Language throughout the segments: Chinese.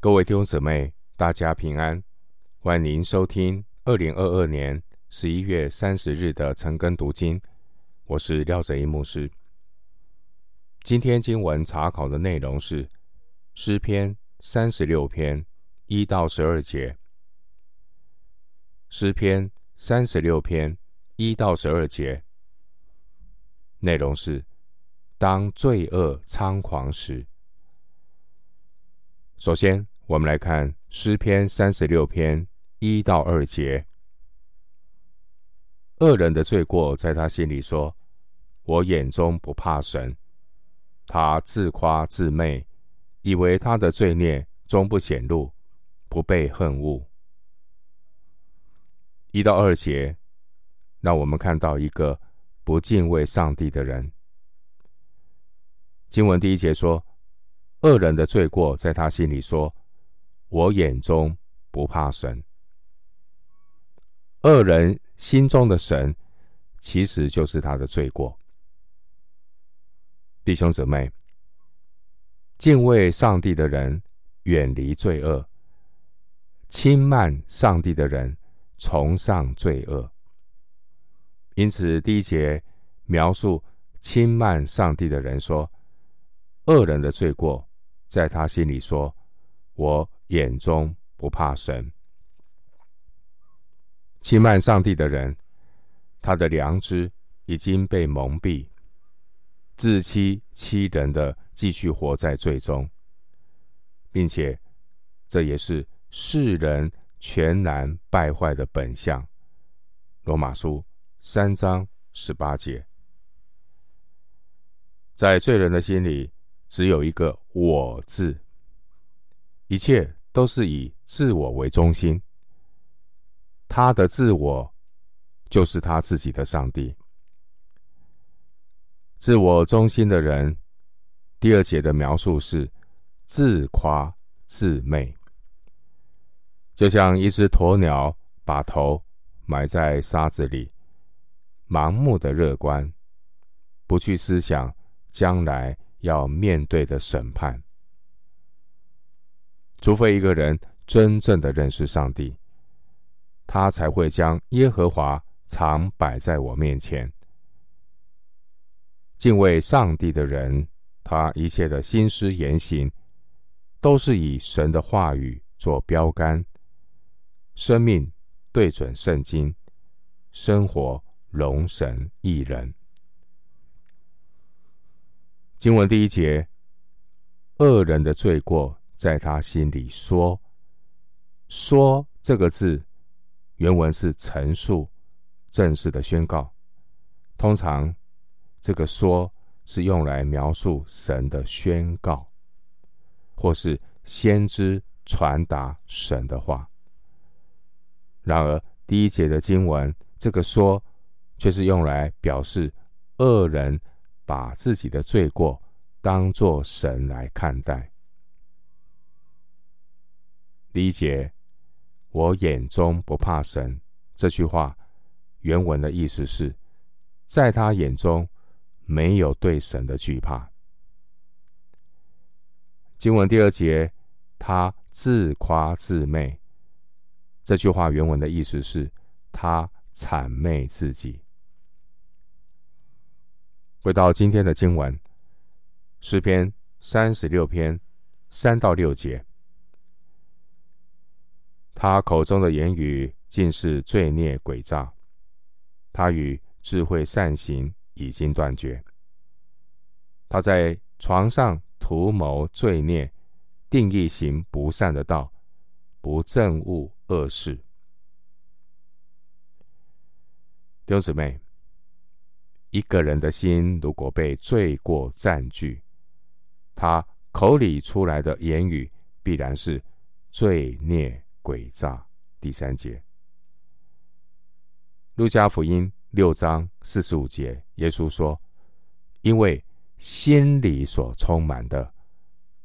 各位弟兄姊妹，大家平安，欢迎收听二零二二年十一月三十日的晨更读经。我是廖哲一牧师。今天经文查考的内容是诗篇三十六篇一到十二节。诗篇三十六篇一到十二节内容是：当罪恶猖狂时。首先，我们来看诗篇三十六篇一到二节。恶人的罪过在他心里说：“我眼中不怕神。”他自夸自媚，以为他的罪孽终不显露，不被恨恶。一到二节，让我们看到一个不敬畏上帝的人。经文第一节说。恶人的罪过在他心里说：“我眼中不怕神。”恶人心中的神，其实就是他的罪过。弟兄姊妹，敬畏上帝的人远离罪恶；轻慢上帝的人崇尚罪恶。因此，第一节描述轻慢上帝的人说：“恶人的罪过。”在他心里说：“我眼中不怕神。”轻慢上帝的人，他的良知已经被蒙蔽，自欺欺人的继续活在罪中，并且这也是世人全然败坏的本相。罗马书三章十八节，在罪人的心里。只有一个“我”字，一切都是以自我为中心。他的自我就是他自己的上帝。自我中心的人，第二节的描述是自夸自媚，就像一只鸵鸟把头埋在沙子里，盲目的乐观，不去思想将来。要面对的审判，除非一个人真正的认识上帝，他才会将耶和华常摆在我面前。敬畏上帝的人，他一切的心思言行，都是以神的话语做标杆，生命对准圣经，生活荣神益人。经文第一节，恶人的罪过在他心里说。说这个字，原文是陈述、正式的宣告。通常，这个说是用来描述神的宣告，或是先知传达神的话。然而，第一节的经文，这个说却是用来表示恶人。把自己的罪过当作神来看待。第一节，我眼中不怕神。这句话原文的意思是，在他眼中没有对神的惧怕。经文第二节，他自夸自媚。这句话原文的意思是，他谄媚自己。回到今天的经文，诗篇三十六篇三到六节，他口中的言语尽是罪孽诡诈，他与智慧善行已经断绝。他在床上图谋罪孽，定义行不善的道，不憎恶恶事。弟兄姊妹。一个人的心如果被罪过占据，他口里出来的言语必然是罪孽诡诈。第三节，路加福音六章四十五节，耶稣说：“因为心里所充满的，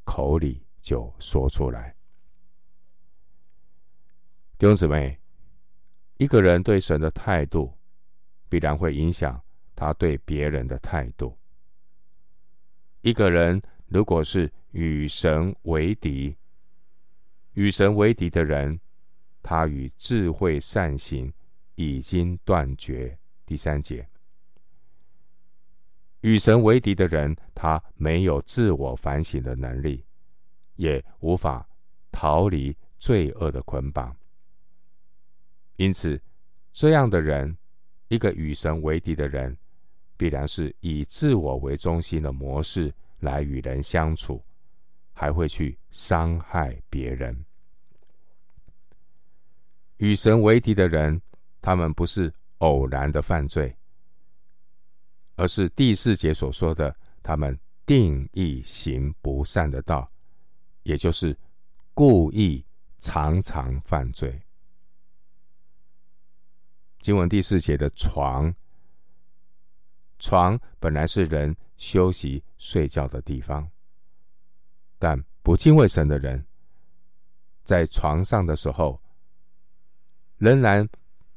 口里就说出来。”弟兄姊妹，一个人对神的态度，必然会影响。他对别人的态度。一个人如果是与神为敌，与神为敌的人，他与智慧善行已经断绝。第三节，与神为敌的人，他没有自我反省的能力，也无法逃离罪恶的捆绑。因此，这样的人，一个与神为敌的人，必然是以自我为中心的模式来与人相处，还会去伤害别人。与神为敌的人，他们不是偶然的犯罪，而是第四节所说的，他们定义行不善的道，也就是故意常常犯罪。经文第四节的床，床本来是人休息睡觉的地方，但不敬畏神的人，在床上的时候，仍然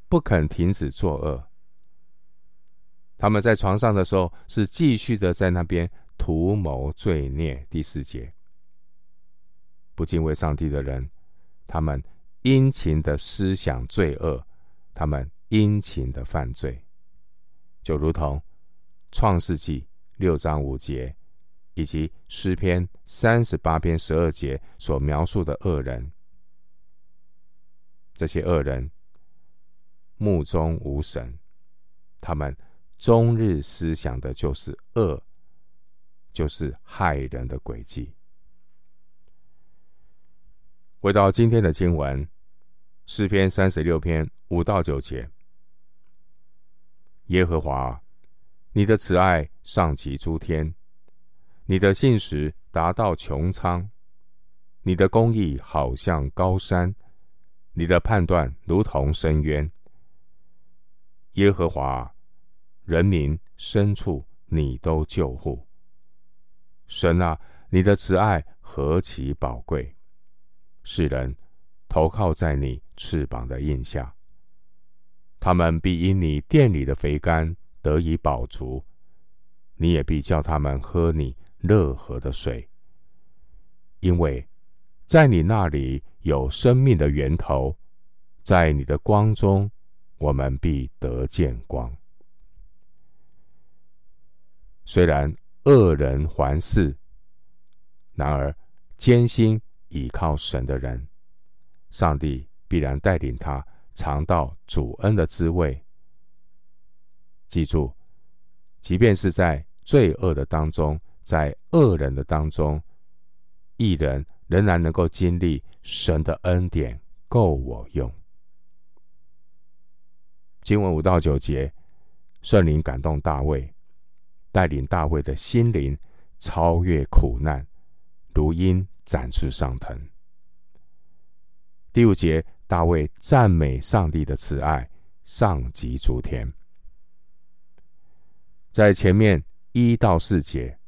不肯停止作恶。他们在床上的时候，是继续的在那边图谋罪孽。第四节，不敬畏上帝的人，他们殷勤的思想罪恶，他们。殷勤的犯罪，就如同创世纪六章五节，以及诗篇三十八篇十二节所描述的恶人。这些恶人目中无神，他们终日思想的就是恶，就是害人的诡计。回到今天的经文，诗篇三十六篇五到九节。耶和华，你的慈爱上及诸天，你的信实达到穹苍，你的公义好像高山，你的判断如同深渊。耶和华，人民深处你都救护。神啊，你的慈爱何其宝贵！世人投靠在你翅膀的荫下。他们必因你殿里的肥甘得以饱足，你也必叫他们喝你乐河的水，因为在你那里有生命的源头，在你的光中，我们必得见光。虽然恶人环伺，然而艰辛倚靠神的人，上帝必然带领他。尝到主恩的滋味。记住，即便是在罪恶的当中，在恶人的当中，一人仍然能够经历神的恩典够我用。经文五到九节，圣灵感动大卫，带领大卫的心灵超越苦难，如鹰展翅上腾。第五节。大卫赞美上帝的慈爱，上及诸天。在前面一到四节，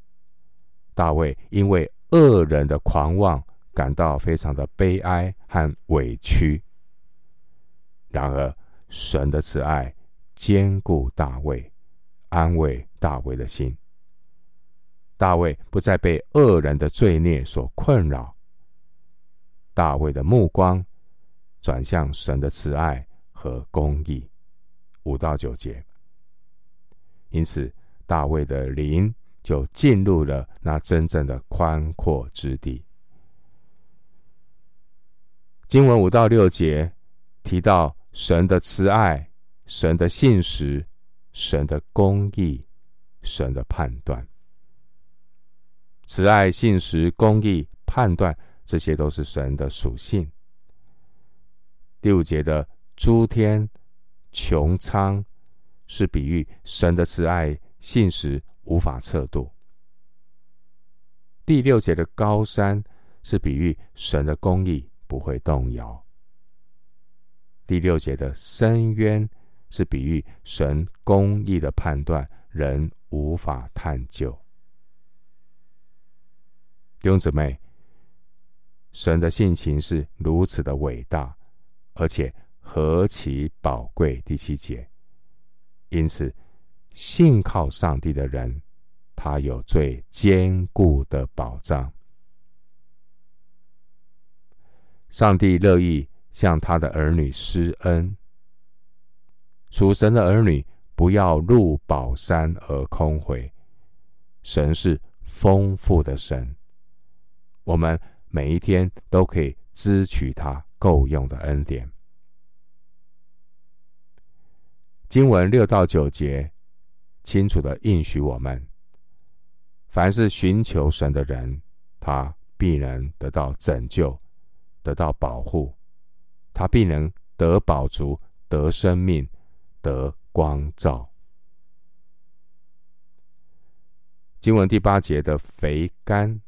大卫因为恶人的狂妄，感到非常的悲哀和委屈。然而，神的慈爱坚固大卫，安慰大卫的心。大卫不再被恶人的罪孽所困扰。大卫的目光。转向神的慈爱和公义，五到九节。因此，大卫的灵就进入了那真正的宽阔之地。经文五到六节提到神的慈爱、神的信实、神的公义、神的判断。慈爱、信实、公义、判断，这些都是神的属性。第五节的诸天穹苍，是比喻神的慈爱信实无法测度。第六节的高山，是比喻神的公义不会动摇。第六节的深渊，是比喻神公义的判断人无法探究。弟兄姊妹，神的性情是如此的伟大。而且何其宝贵！第七节，因此信靠上帝的人，他有最坚固的保障。上帝乐意向他的儿女施恩。属神的儿女不要入宝山而空回。神是丰富的神，我们每一天都可以支取他够用的恩典。经文六到九节清楚的应许我们：凡是寻求神的人，他必能得到拯救，得到保护，他必能得饱足，得生命，得光照。经文第八节的肥甘，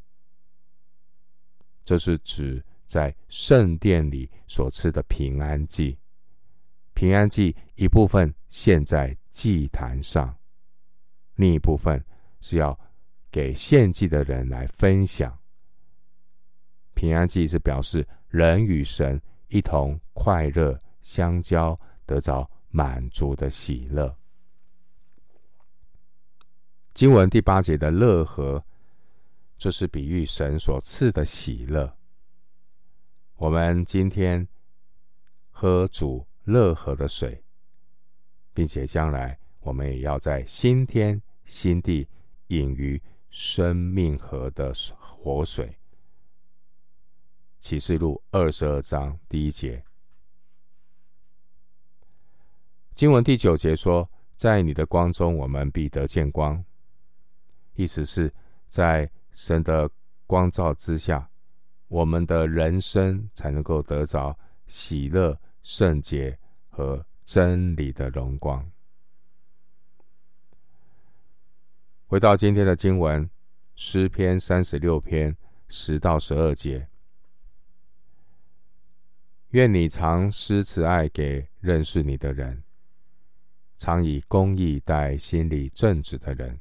这是指在圣殿里所吃的平安祭。平安祭一部分献在祭坛上，另一部分是要给献祭的人来分享。平安祭是表示人与神一同快乐相交，得着满足的喜乐。经文第八节的乐和，这是比喻神所赐的喜乐。我们今天喝主乐河的水，并且将来我们也要在新天心地隐于生命河的活水。启示录二十二章第一节，经文第九节说：“在你的光中，我们必得见光。”意思是，在神的光照之下，我们的人生才能够得着喜乐、圣洁和真理的荣光。回到今天的经文，诗篇三十六篇十到十二节：愿你常施慈爱给认识你的人，常以公义待心里正直的人。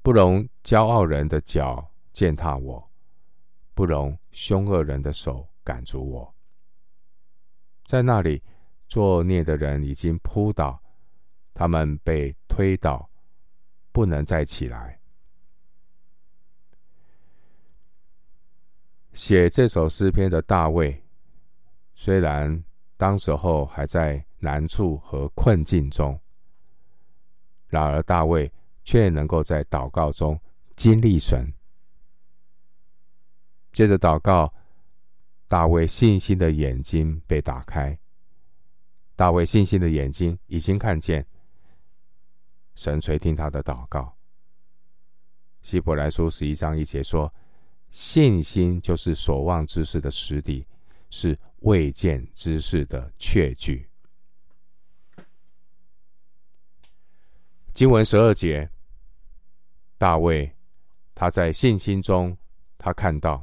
不容骄傲人的脚践踏我，不容凶恶人的手赶逐我。在那里作孽的人已经扑倒，他们被推倒，不能再起来。写这首诗篇的大卫，虽然当时候还在难处和困境中，然而大卫。却能够在祷告中经历神。接着祷告，大卫信心的眼睛被打开。大卫信心的眼睛已经看见神垂听他的祷告。希伯来书十一章一节说：“信心就是所望之事的实底，是未见之事的确据。”经文十二节。大卫，他在信心中，他看到，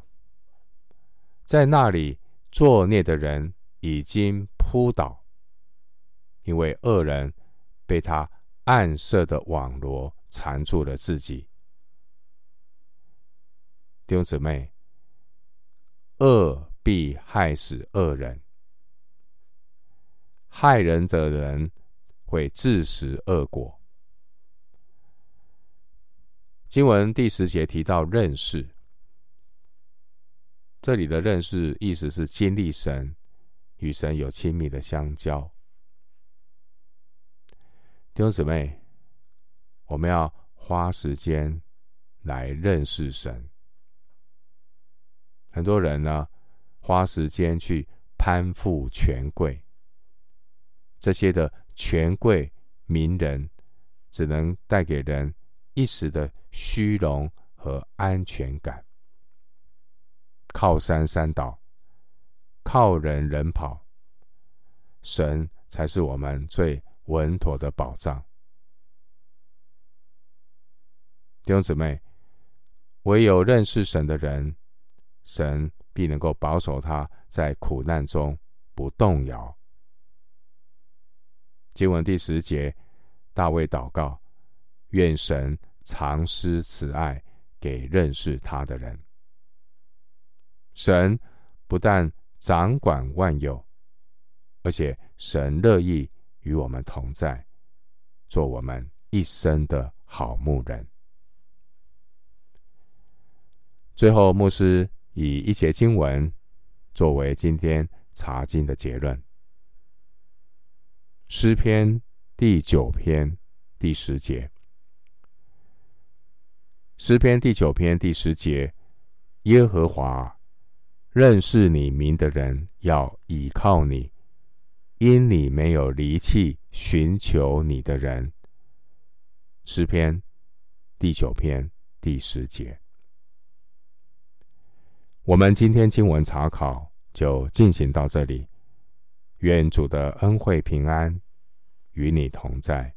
在那里作孽的人已经扑倒，因为恶人被他暗设的网罗缠住了自己。弟兄姊妹，恶必害死恶人，害人的人会自食恶果。经文第十节提到认识，这里的认识意思是经历神，与神有亲密的相交。弟兄姊妹，我们要花时间来认识神。很多人呢，花时间去攀附权贵，这些的权贵名人，只能带给人。一时的虚荣和安全感，靠山山倒，靠人人跑，神才是我们最稳妥的保障。弟兄姊妹，唯有认识神的人，神必能够保守他在苦难中不动摇。经文第十节，大卫祷告。愿神常施慈爱给认识他的人。神不但掌管万有，而且神乐意与我们同在，做我们一生的好牧人。最后，牧师以一节经文作为今天查经的结论。诗篇第九篇第十节，诗篇第九篇第十节，耶和华，认识你名的人要倚靠你，因你没有离弃寻求你的人。诗篇第九篇第十节。我们今天经文查考就进行到这里，愿主的恩惠平安与你同在。